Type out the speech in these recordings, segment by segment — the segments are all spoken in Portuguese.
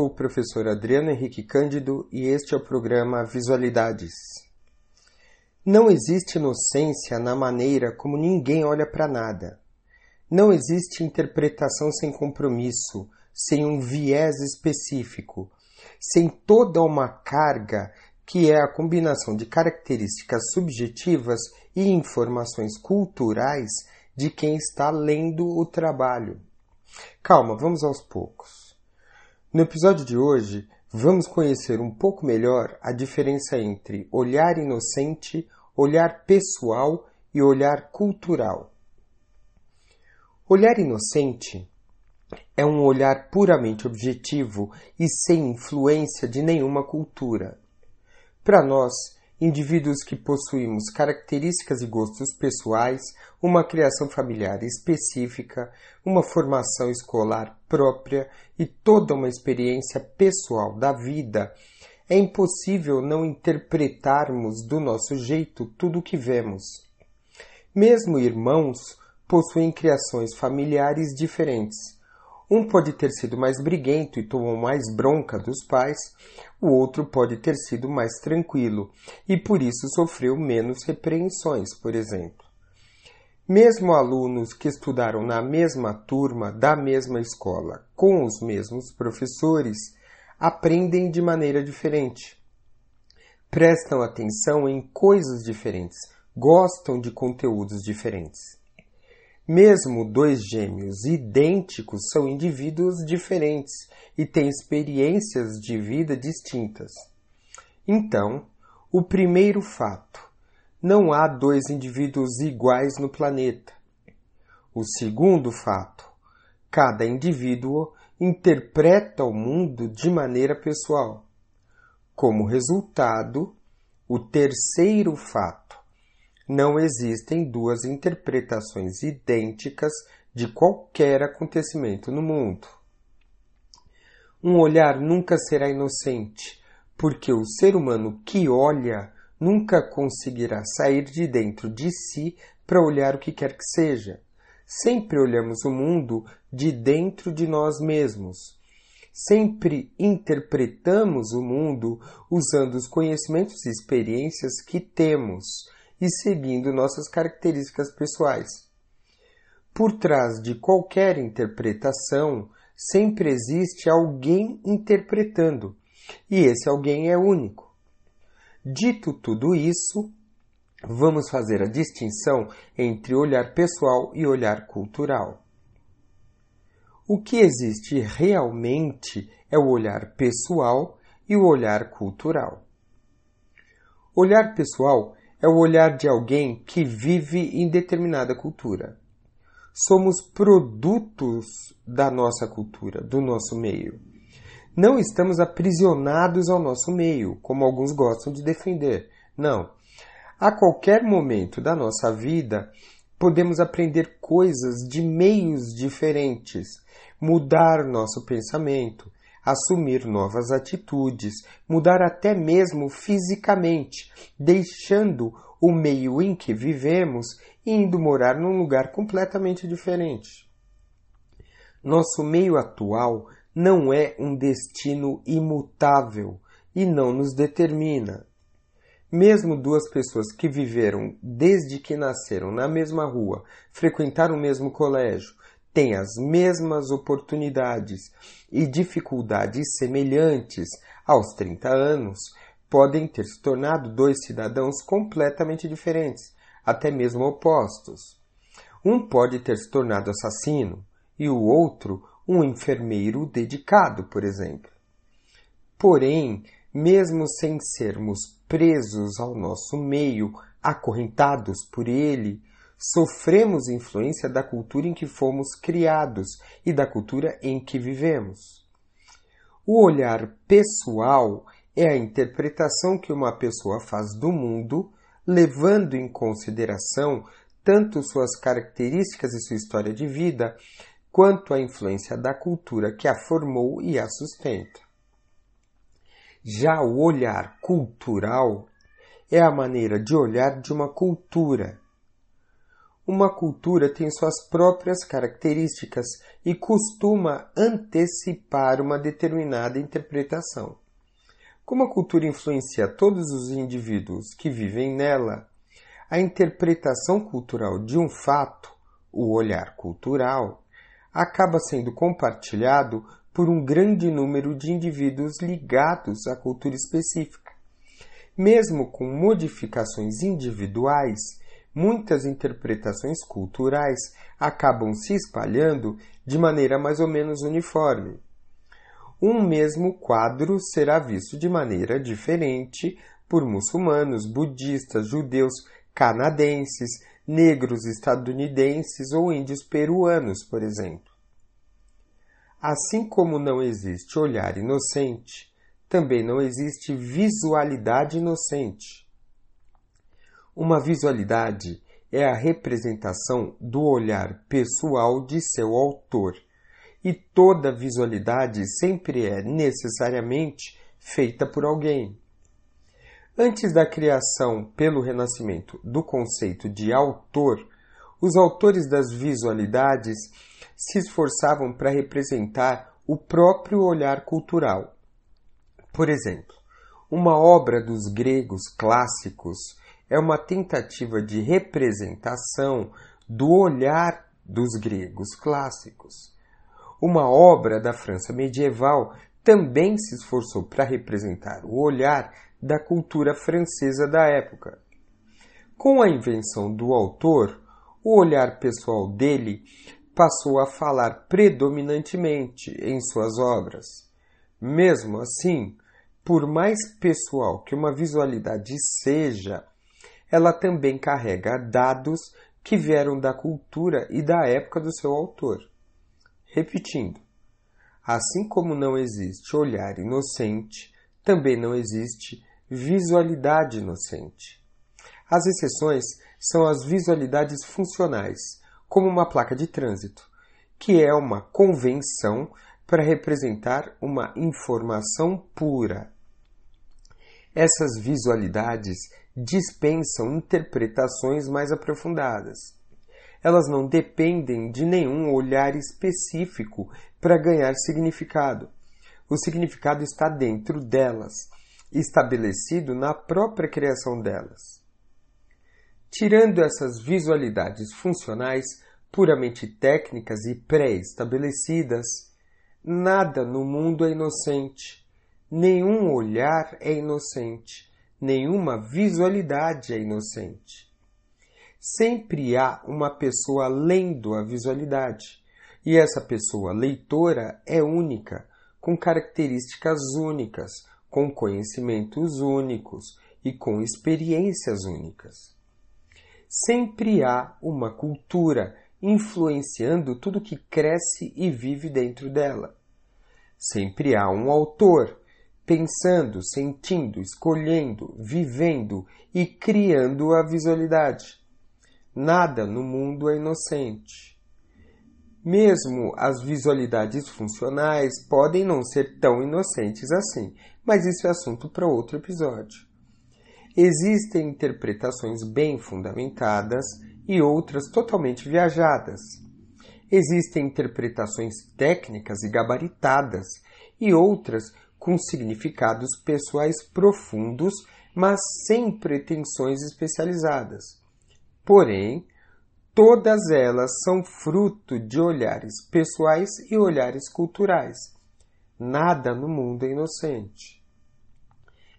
sou o professor Adriano Henrique Cândido e este é o programa Visualidades. Não existe inocência na maneira como ninguém olha para nada. Não existe interpretação sem compromisso, sem um viés específico, sem toda uma carga que é a combinação de características subjetivas e informações culturais de quem está lendo o trabalho. Calma, vamos aos poucos. No episódio de hoje, vamos conhecer um pouco melhor a diferença entre olhar inocente, olhar pessoal e olhar cultural. Olhar inocente é um olhar puramente objetivo e sem influência de nenhuma cultura. Para nós, indivíduos que possuímos características e gostos pessoais, uma criação familiar específica, uma formação escolar própria e toda uma experiência pessoal da vida, é impossível não interpretarmos do nosso jeito tudo o que vemos. Mesmo irmãos possuem criações familiares diferentes um pode ter sido mais briguento e tomou mais bronca dos pais, o outro pode ter sido mais tranquilo e por isso sofreu menos repreensões, por exemplo. Mesmo alunos que estudaram na mesma turma, da mesma escola, com os mesmos professores, aprendem de maneira diferente. Prestam atenção em coisas diferentes, gostam de conteúdos diferentes. Mesmo dois gêmeos idênticos são indivíduos diferentes e têm experiências de vida distintas. Então, o primeiro fato: não há dois indivíduos iguais no planeta. O segundo fato: cada indivíduo interpreta o mundo de maneira pessoal. Como resultado, o terceiro fato: não existem duas interpretações idênticas de qualquer acontecimento no mundo. Um olhar nunca será inocente, porque o ser humano que olha nunca conseguirá sair de dentro de si para olhar o que quer que seja. Sempre olhamos o mundo de dentro de nós mesmos. Sempre interpretamos o mundo usando os conhecimentos e experiências que temos e seguindo nossas características pessoais. Por trás de qualquer interpretação, sempre existe alguém interpretando, e esse alguém é único. Dito tudo isso, vamos fazer a distinção entre olhar pessoal e olhar cultural. O que existe realmente é o olhar pessoal e o olhar cultural. Olhar pessoal é o olhar de alguém que vive em determinada cultura. Somos produtos da nossa cultura, do nosso meio. Não estamos aprisionados ao nosso meio, como alguns gostam de defender. Não. A qualquer momento da nossa vida, podemos aprender coisas de meios diferentes, mudar nosso pensamento, assumir novas atitudes, mudar até mesmo fisicamente, deixando o meio em que vivemos e indo morar num lugar completamente diferente. Nosso meio atual não é um destino imutável e não nos determina. Mesmo duas pessoas que viveram desde que nasceram na mesma rua, frequentaram o mesmo colégio, têm as mesmas oportunidades e dificuldades semelhantes aos 30 anos, podem ter se tornado dois cidadãos completamente diferentes, até mesmo opostos. Um pode ter se tornado assassino e o outro um enfermeiro dedicado, por exemplo. Porém, mesmo sem sermos presos ao nosso meio, acorrentados por ele, sofremos influência da cultura em que fomos criados e da cultura em que vivemos. O olhar pessoal é a interpretação que uma pessoa faz do mundo, levando em consideração tanto suas características e sua história de vida, quanto a influência da cultura que a formou e a sustenta. Já o olhar cultural é a maneira de olhar de uma cultura uma cultura tem suas próprias características e costuma antecipar uma determinada interpretação. Como a cultura influencia todos os indivíduos que vivem nela, a interpretação cultural de um fato, o olhar cultural, acaba sendo compartilhado por um grande número de indivíduos ligados à cultura específica. Mesmo com modificações individuais, muitas interpretações culturais acabam se espalhando de maneira mais ou menos uniforme. Um mesmo quadro será visto de maneira diferente por muçulmanos, budistas, judeus, canadenses, negros estadunidenses ou índios peruanos, por exemplo. Assim como não existe olhar inocente, também não existe visualidade inocente. Uma visualidade é a representação do olhar pessoal de seu autor, e toda visualidade sempre é necessariamente feita por alguém. Antes da criação pelo Renascimento do conceito de autor, os autores das visualidades se esforçavam para representar o próprio olhar cultural. Por exemplo, uma obra dos gregos clássicos é uma tentativa de representação do olhar dos gregos clássicos. Uma obra da França medieval também se esforçou para representar o olhar da cultura francesa da época. Com a invenção do autor, o olhar pessoal dele passou a falar predominantemente em suas obras. Mesmo assim, por mais pessoal que uma visualidade seja, ela também carrega dados que vieram da cultura e da época do seu autor. Repetindo, assim como não existe olhar inocente, também não existe visualidade inocente. As exceções são as visualidades funcionais, como uma placa de trânsito, que é uma convenção para representar uma informação pura. Essas visualidades dispensam interpretações mais aprofundadas. Elas não dependem de nenhum olhar específico para ganhar significado. O significado está dentro delas estabelecido na própria criação delas. Tirando essas visualidades funcionais puramente técnicas e pré-estabelecidas, nada no mundo é inocente, nenhum olhar é inocente, nenhuma visualidade é inocente. Sempre há uma pessoa lendo a visualidade, e essa pessoa leitora é única, com características únicas, com conhecimentos únicos e com experiências únicas. Sempre há uma cultura influenciando tudo que cresce e vive dentro dela. Sempre há um autor pensando, sentindo, escolhendo, vivendo e criando a visualidade. Nada no mundo é inocente. Mesmo as visualidades funcionais podem não ser tão inocentes assim, mas isso é assunto para outro episódio. Existem interpretações bem fundamentadas e outras totalmente viajadas. Existem interpretações técnicas e gabaritadas e outras com significados pessoais profundos, mas sem pretensões especializadas. Porém, todas elas são fruto de olhares pessoais e olhares culturais. Nada no mundo é inocente.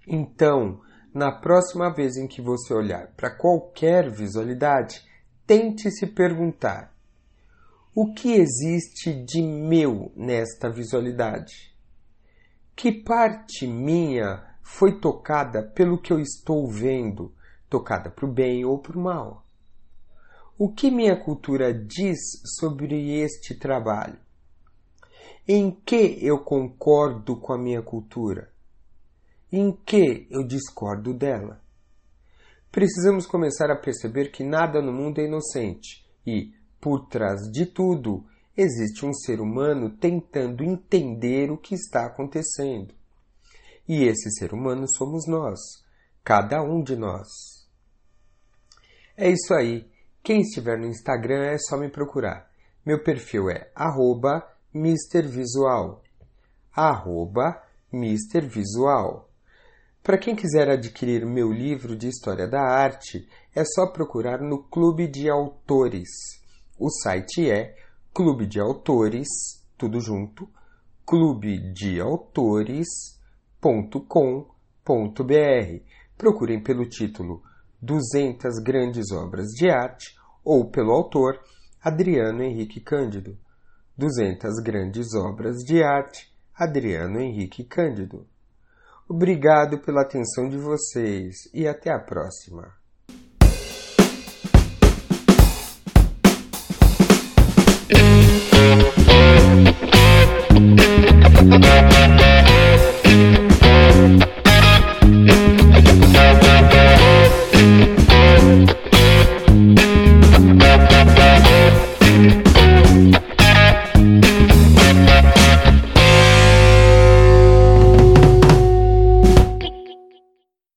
Então, na próxima vez em que você olhar para qualquer visualidade, tente se perguntar: o que existe de meu nesta visualidade? Que parte minha foi tocada pelo que eu estou vendo, tocada para o bem ou para o mal? O que minha cultura diz sobre este trabalho? Em que eu concordo com a minha cultura? em que eu discordo dela. Precisamos começar a perceber que nada no mundo é inocente e, por trás de tudo, existe um ser humano tentando entender o que está acontecendo. E esse ser humano somos nós, cada um de nós. É isso aí. Quem estiver no Instagram é só me procurar. Meu perfil é MrVisual. Arroba MrVisual. Para quem quiser adquirir meu livro de História da Arte, é só procurar no Clube de Autores. O site é Clube de Autores, tudo junto, clubedeautores.com.br. Procurem pelo título 200 Grandes Obras de Arte ou pelo autor Adriano Henrique Cândido. 200 Grandes Obras de Arte, Adriano Henrique Cândido. Obrigado pela atenção de vocês e até a próxima.